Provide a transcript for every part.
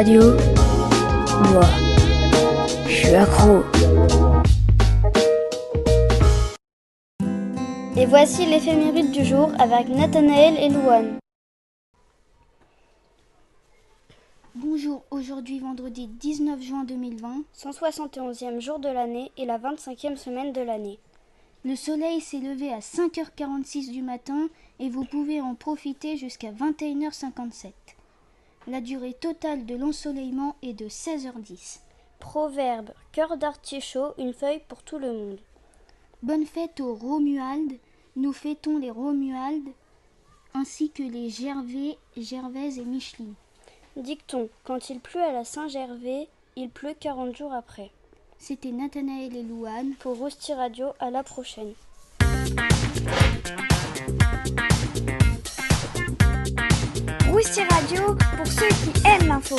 Radio, moi, je suis accro. Et voici l'éphéméride du jour avec Nathanaël et Louane. Bonjour, aujourd'hui vendredi 19 juin 2020, 171e jour de l'année et la 25e semaine de l'année. le soleil s'est levé à 5h46 du matin et vous pouvez en profiter jusqu'à 21h57. La durée totale de l'ensoleillement est de 16h10. Proverbe cœur d'artichaut, une feuille pour tout le monde. Bonne fête aux Romualdes, nous fêtons les Romualdes ainsi que les Gervais, Gervaises et Micheline. Dicton quand il pleut à la Saint-Gervais, il pleut 40 jours après. C'était Nathanaël et Louane. Pour Rousti Radio, à la prochaine. Rousti Radio pour ceux qui aiment l'info.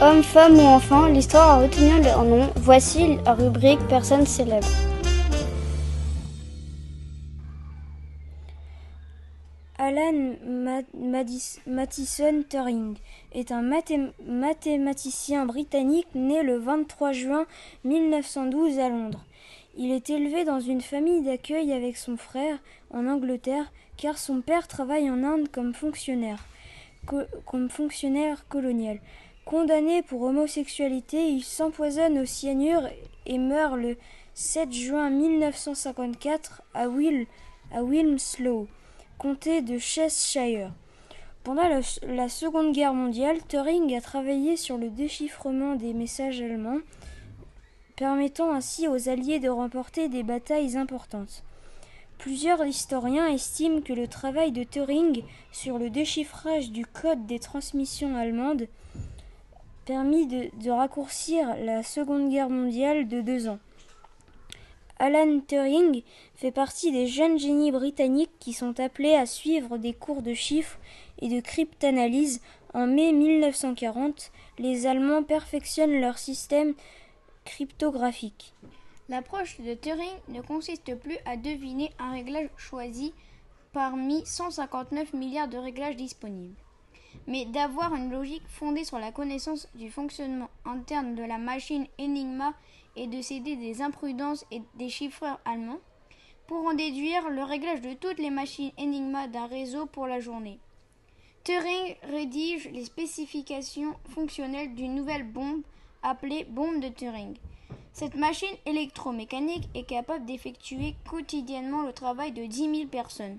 Hommes, femmes ou enfants, l'histoire a retenu leur nom. Voici la rubrique Personnes célèbres. Alan Ma- Madis- Mathison Turing est un mathé- mathématicien britannique né le 23 juin 1912 à Londres. Il est élevé dans une famille d'accueil avec son frère en Angleterre car son père travaille en Inde comme fonctionnaire, co- comme fonctionnaire colonial. Condamné pour homosexualité, il s'empoisonne au cyanure et meurt le 7 juin 1954 à, à Wilmslow comté de Cheshire. Pendant la Seconde Guerre mondiale, Turing a travaillé sur le déchiffrement des messages allemands, permettant ainsi aux Alliés de remporter des batailles importantes. Plusieurs historiens estiment que le travail de Turing sur le déchiffrage du code des transmissions allemandes permit de, raccourcir la Seconde Guerre mondiale de deux ans. Alan Turing fait partie des jeunes génies britanniques qui sont appelés à suivre des cours de chiffres et de cryptanalyse. En mai 1940, les Allemands perfectionnent leur système cryptographique. L'approche de Turing ne consiste plus à deviner un réglage choisi parmi 159 milliards de réglages disponibles, mais d'avoir une logique fondée sur la connaissance du fonctionnement interne de la machine Enigma et de céder des imprudences et des chiffreurs allemands pour en déduire le réglage de toutes les machines Enigma d'un réseau pour la journée. Turing rédige les spécifications fonctionnelles d'une nouvelle bombe appelée bombe de Turing. Cette machine électromécanique est capable d'effectuer quotidiennement le travail de 10 000 personnes.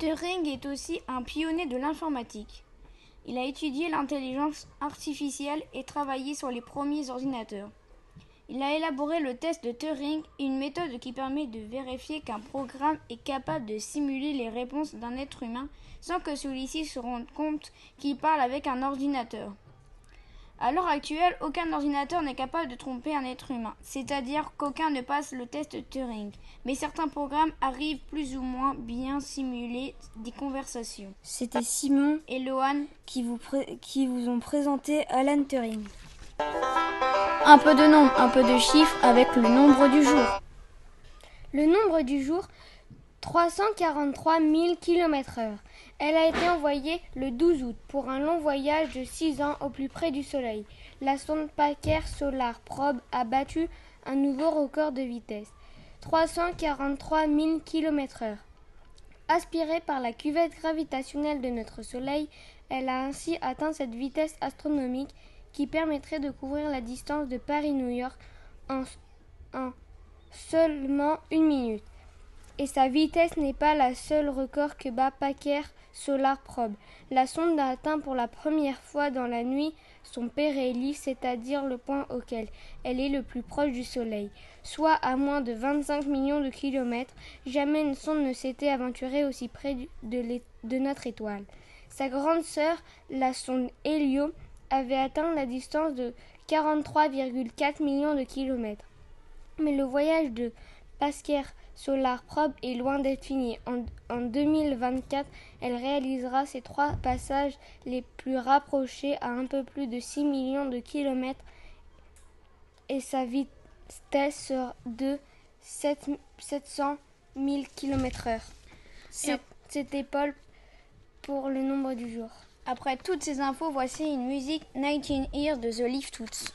Turing est aussi un pionnier de l'informatique. Il a étudié l'intelligence artificielle et travaillé sur les premiers ordinateurs. Il a élaboré le test de Turing, une méthode qui permet de vérifier qu'un programme est capable de simuler les réponses d'un être humain sans que celui-ci se rende compte qu'il parle avec un ordinateur. À l'heure actuelle, aucun ordinateur n'est capable de tromper un être humain, c'est-à-dire qu'aucun ne passe le test Turing, mais certains programmes arrivent plus ou moins bien simuler des conversations. C'était Simon Et Lohan, qui vous, pré- qui vous ont présenté Alan Turing. Un peu de nombre, un peu de chiffres avec le nombre du jour. Le nombre du jour 343 000 km/h. Elle a été envoyée le 12 août pour un long voyage de 6 ans au plus près du Soleil. La sonde Parker Solar Probe a battu un nouveau record de vitesse 343 000 km/h. Aspirée par la cuvette gravitationnelle de notre Soleil, elle a ainsi atteint cette vitesse astronomique qui permettrait de couvrir la distance de Paris-New York en, en seulement une minute. Et sa vitesse n'est pas la seule record que bat Parker Solar Probe. La sonde a atteint pour la première fois dans la nuit son périhélie, c'est-à-dire le point auquel elle est le plus proche du Soleil, soit à moins de 25 millions de kilomètres. Jamais une sonde ne s'était aventurée aussi près de, notre étoile. Sa grande sœur, la sonde Helio, avait atteint la distance de 43,4 millions de kilomètres. Mais le voyage de Solar Probe est loin d'être fini. En, en 2024, elle réalisera ses trois passages les plus rapprochés à un peu plus de 6 millions de kilomètres et sa vitesse sera de 7 700 000 km/h. C'était Paul pour le nombre du jour. Après toutes ces infos, voici une musique 19 Years de The Leaf Toots.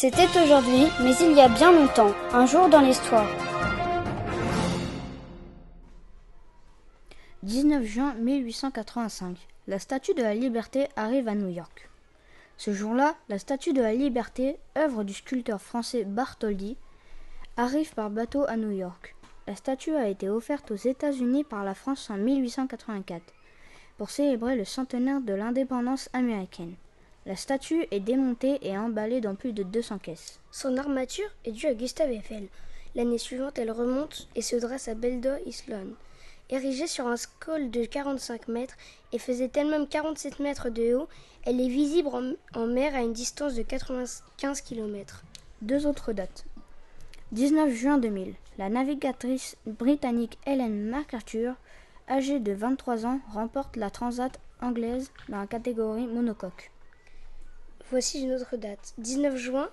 C'était aujourd'hui, mais il y a bien longtemps, un jour dans l'histoire. 19 juin 1885. La Statue de la Liberté arrive à New York. Ce jour-là, la Statue de la Liberté, œuvre du sculpteur français Bartholdi, arrive par bateau à New York. La statue a été offerte aux États-Unis par la France en 1884 pour célébrer le centenaire de l'indépendance américaine. La statue est démontée et emballée dans plus de 200 caisses. Son armature est due à Gustave Eiffel. L'année suivante, elle remonte et se dresse à Beldor Island. Érigée sur un scole de 45 mètres et faisait elle-même 47 mètres de haut, elle est visible en, en mer à une distance de 95 km. Deux autres dates. 19 juin 2000. La navigatrice britannique Helen MacArthur, âgée de 23 ans, remporte la Transat anglaise dans la catégorie monocoque. Voici une autre date. 19 juin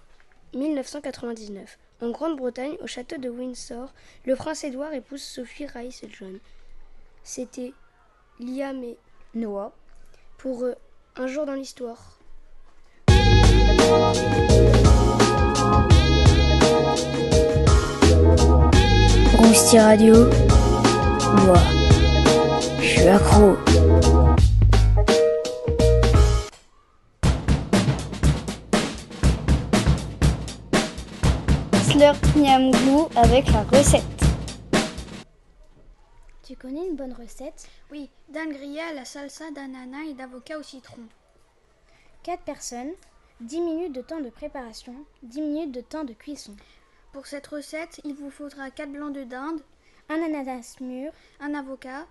1999. En Grande-Bretagne, au château de Windsor, le prince Édouard épouse Sophie Rice John. C'était Liam et Noah pour euh, Un jour dans l'histoire. Radio, moi, je suis accro. Slurp Miam Glou avec la recette. Tu connais une bonne recette? Oui, d'un grillé à la salsa d'ananas et d'avocat au citron. 4 personnes, 10 minutes de temps de préparation, 10 minutes de temps de cuisson. Pour cette recette, il vous faudra 4 blancs de dinde, Un ananas mûr, un avocat,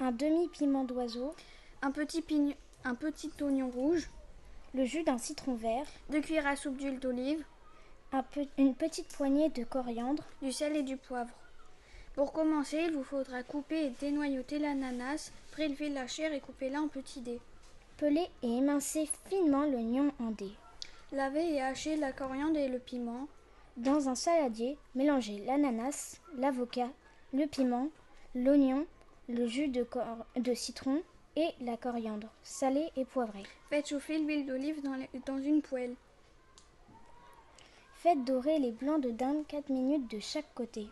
un demi-piment d'oiseau, un petit, pignon- un petit oignon rouge, le jus d'un citron vert, 2 cuillères à soupe d'huile d'olive, une petite poignée de coriandre, du sel et du poivre. Pour commencer, il vous faudra couper et dénoyauter l'ananas, prélever la chair et couper-la en petits dés. peler et émincer finement l'oignon en dés. Laver et hacher la coriandre et le piment. Dans un saladier, mélangez l'ananas, l'avocat, le piment, l'oignon, le jus de, citron et la coriandre, salée et poivrée. Faites chauffer l'huile d'olive dans une poêle. Faites dorer les blancs de dinde 4 minutes de chaque côté.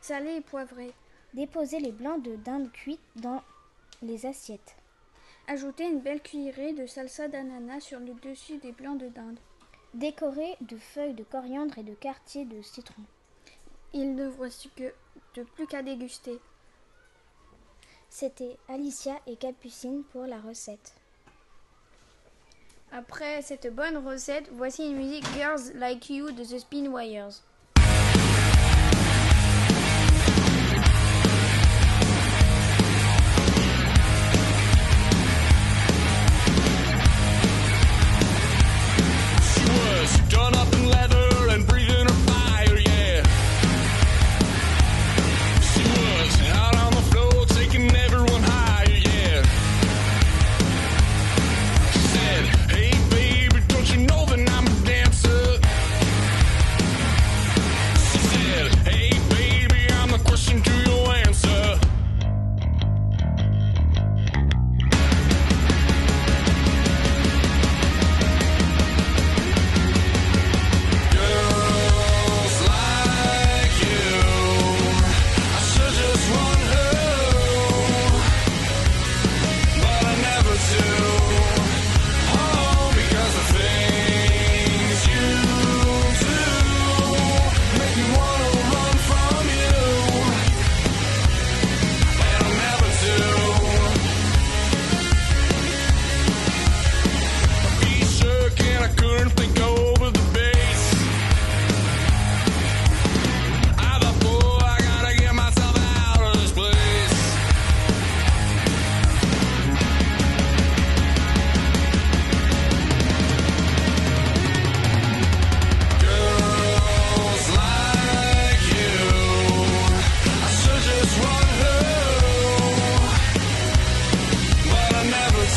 Salé et poivré. Déposez les blancs de dinde cuits dans les assiettes. Ajoutez une belle cuillerée de salsa d'ananas sur le dessus des blancs de dinde. Décorez de feuilles de coriandre et de quartiers de citron. Il ne vous reste que de plus qu'à déguster. C'était Alicia et Capucine pour la recette. Après cette bonne recette, voici une musique Girls Like You de The Spin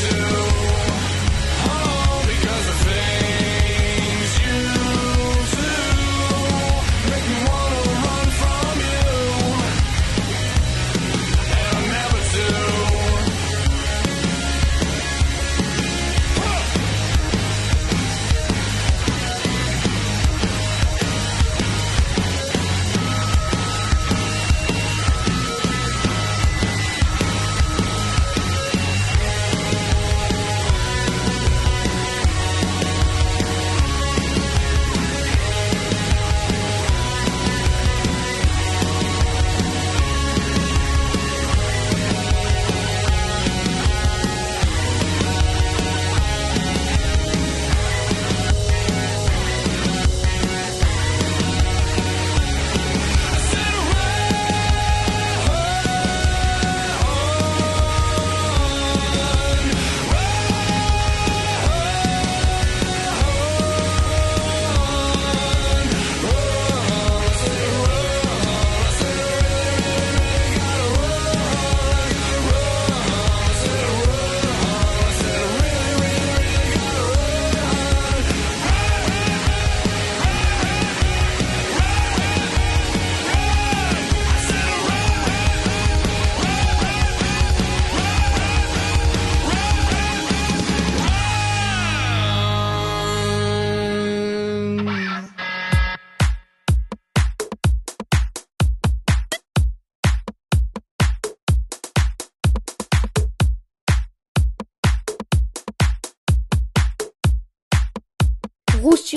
I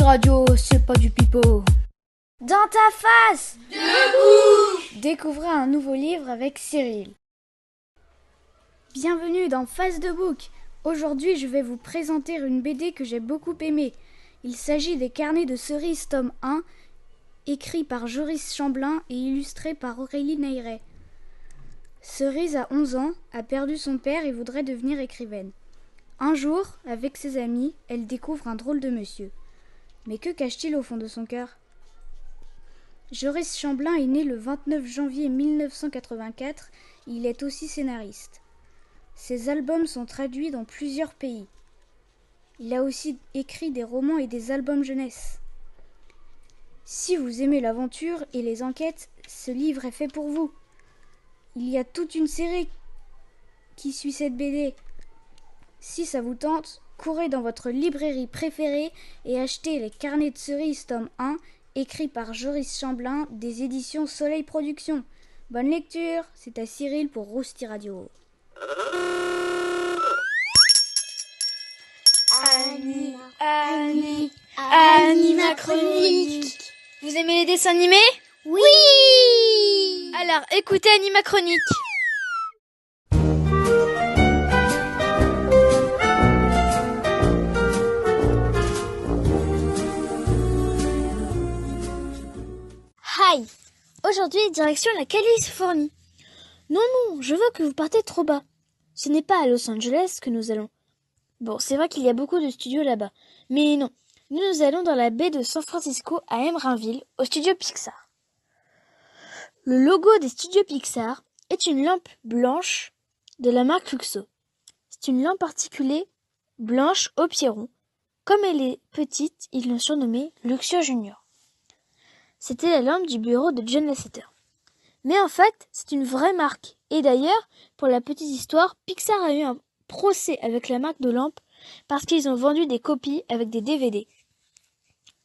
Radio, c'est pas du pipeau. Dans ta face Découvrez un nouveau livre avec Cyril. Bienvenue dans Face de Book. Aujourd'hui, je vais vous présenter une BD que j'ai beaucoup aimée. Il s'agit des Carnets de cerises tome 1, écrit par Joris Chamblin et illustré par Aurélie Neyret. Cerise a 11 ans, a perdu son père et voudrait devenir écrivaine. Un jour, avec ses amis, elle découvre un drôle de monsieur. Mais que cache-t-il au fond de son cœur? Joris Chamblin est né le 29 janvier 1984. Il est aussi scénariste. Ses albums sont traduits dans plusieurs pays. Il a aussi écrit des romans et des albums jeunesse. Si vous aimez l'aventure et les enquêtes, ce livre est fait pour vous. Il y a toute une série qui suit cette BD. Si ça vous tente, courez dans votre librairie préférée et achetez les carnets de cerises tome 1, écrit par Joris Chamblin des éditions Soleil Productions. Bonne lecture, c'est à Cyril pour Rousti Radio. Annie, Annie, Anima Chronique. Vous aimez les dessins animés? Oui Alors écoutez Anima Chronique. Aujourd'hui, direction la Californie. Non, non, je veux que vous partez trop bas. Ce n'est pas à Los Angeles que nous allons. Bon, c'est vrai qu'il y a beaucoup de studios là-bas. Mais non, nous nous allons dans la baie de San Francisco à Emeryville, au studio Pixar. Le logo des studios Pixar est une lampe blanche de la marque Luxo. C'est une lampe articulée blanche au pied rond. Comme elle est petite, ils l'ont surnommée Luxio Junior. C'était la lampe du bureau de John Lasseter. Mais en fait, c'est une vraie marque. Et d'ailleurs, pour la petite histoire, Pixar a eu un procès avec la marque de lampe parce qu'ils ont vendu des copies avec des DVD.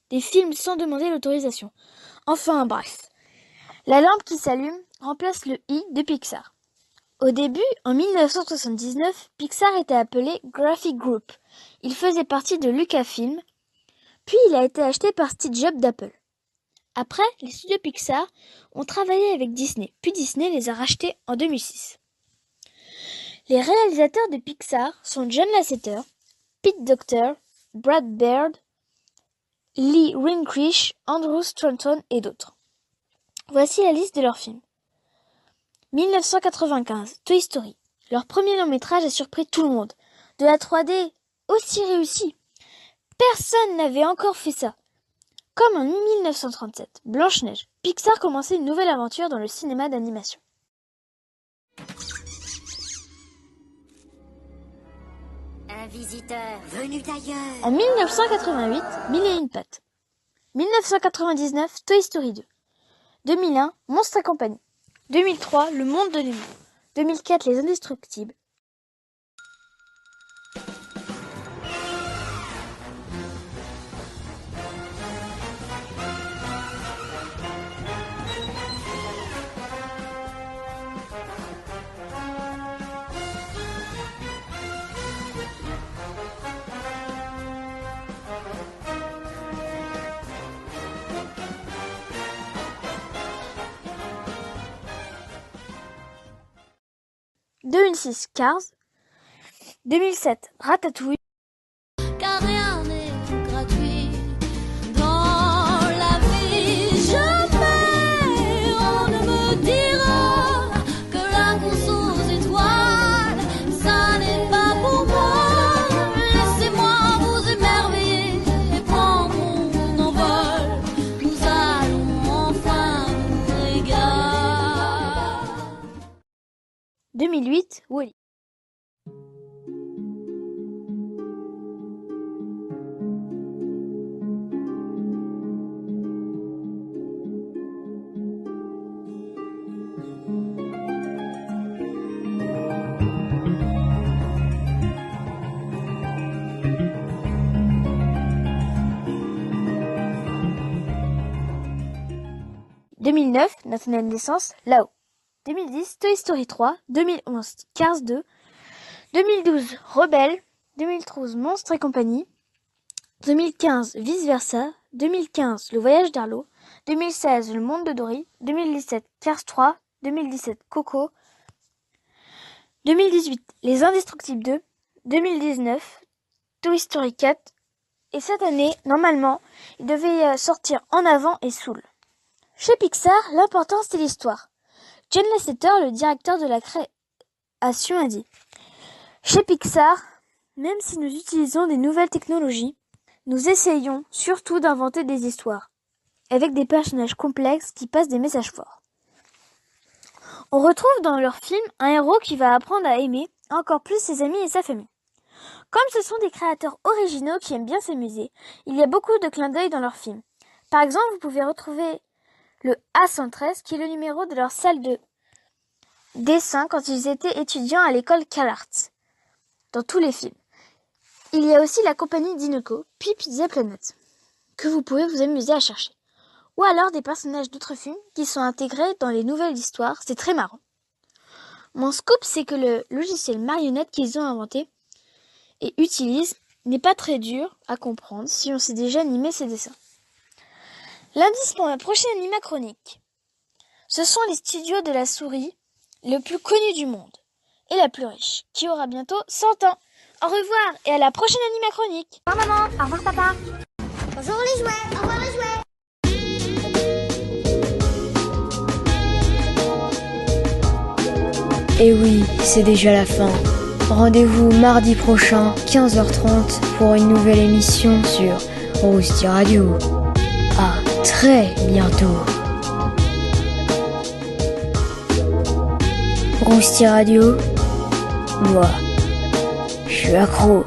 Des films sans demander l'autorisation. Enfin, bref. La lampe qui s'allume remplace le i de Pixar. Au début, en 1979, Pixar était appelé Graphic Group. Il faisait partie de Lucasfilm, puis il a été acheté par Steve Jobs d'Apple. Après, les studios Pixar ont travaillé avec Disney, puis Disney les a rachetés en 2006. Les réalisateurs de Pixar sont John Lasseter, Pete Docter, Brad Baird, Lee Rinkrich, Andrew Stanton et d'autres. Voici la liste de leurs films. 1995, Toy Story. Leur premier long métrage a surpris tout le monde. De la 3D aussi réussie. Personne n'avait encore fait ça. Comme en 1937, Blanche-Neige, Pixar commençait une nouvelle aventure dans le cinéma d'animation. Un visiteur venu d'ailleurs. En 1988, Mille et une pattes. 1999, Toy Story 2. 2001, Monstre et compagnie. 2003, Le monde de Nemo. 2004, Les Indestructibles. « 2006, Cars. 2007, Ratatouille. 2008, Wally. « 2009, notre naissance, là-haut. 2010, Toy Story 3, 2011, Cars 2, 2012, Rebelle, 2012, Monstre et compagnie, 2015, Vice Versa, 2015, Le Voyage d'Arlo, 2016, Le Monde de Dory, 2017, Cars 3, 2017, Coco, 2018, Les Indestructibles 2, 2019, Toy Story 4. Et cette année, normalement, il devait euh, sortir En avant et Soul. Chez Pixar, l'important c'est l'histoire. John Lasseter, le directeur de la création, a dit Chez Pixar, même si nous utilisons des nouvelles technologies, nous essayons surtout d'inventer des histoires, avec des personnages complexes qui passent des messages forts. On retrouve dans leur film un héros qui va apprendre à aimer encore plus ses amis et sa famille. Comme ce sont des créateurs originaux qui aiment bien s'amuser, il y a beaucoup de clins d'œil dans leurs films. Par exemple, vous pouvez retrouver le A113 qui est le numéro de leur salle de dessin quand ils étaient étudiants à l'école CalArts, dans tous les films. Il y a aussi la compagnie Dinoco, puis Pizza Planet, que vous pouvez vous amuser à chercher. Ou alors des personnages d'autres films qui sont intégrés dans les nouvelles histoires, c'est très marrant. Mon scoop, c'est que le logiciel marionnette qu'ils ont inventé et utilisent n'est pas très dur à comprendre si on sait déjà animer ces dessins. L'indice pour ma prochaine animachronique. Ce sont les studios de la souris le plus connu du monde et la plus riche, qui aura bientôt 100 ans. Au revoir et à la prochaine animachronique. Au revoir maman, au revoir papa. Bonjour les jouets, au revoir les jouets. Et oui, c'est déjà la fin. Rendez-vous mardi prochain, 15h30, pour une nouvelle émission sur Rousti Radio. À très bientôt. Rousti Radio, moi, je suis accro.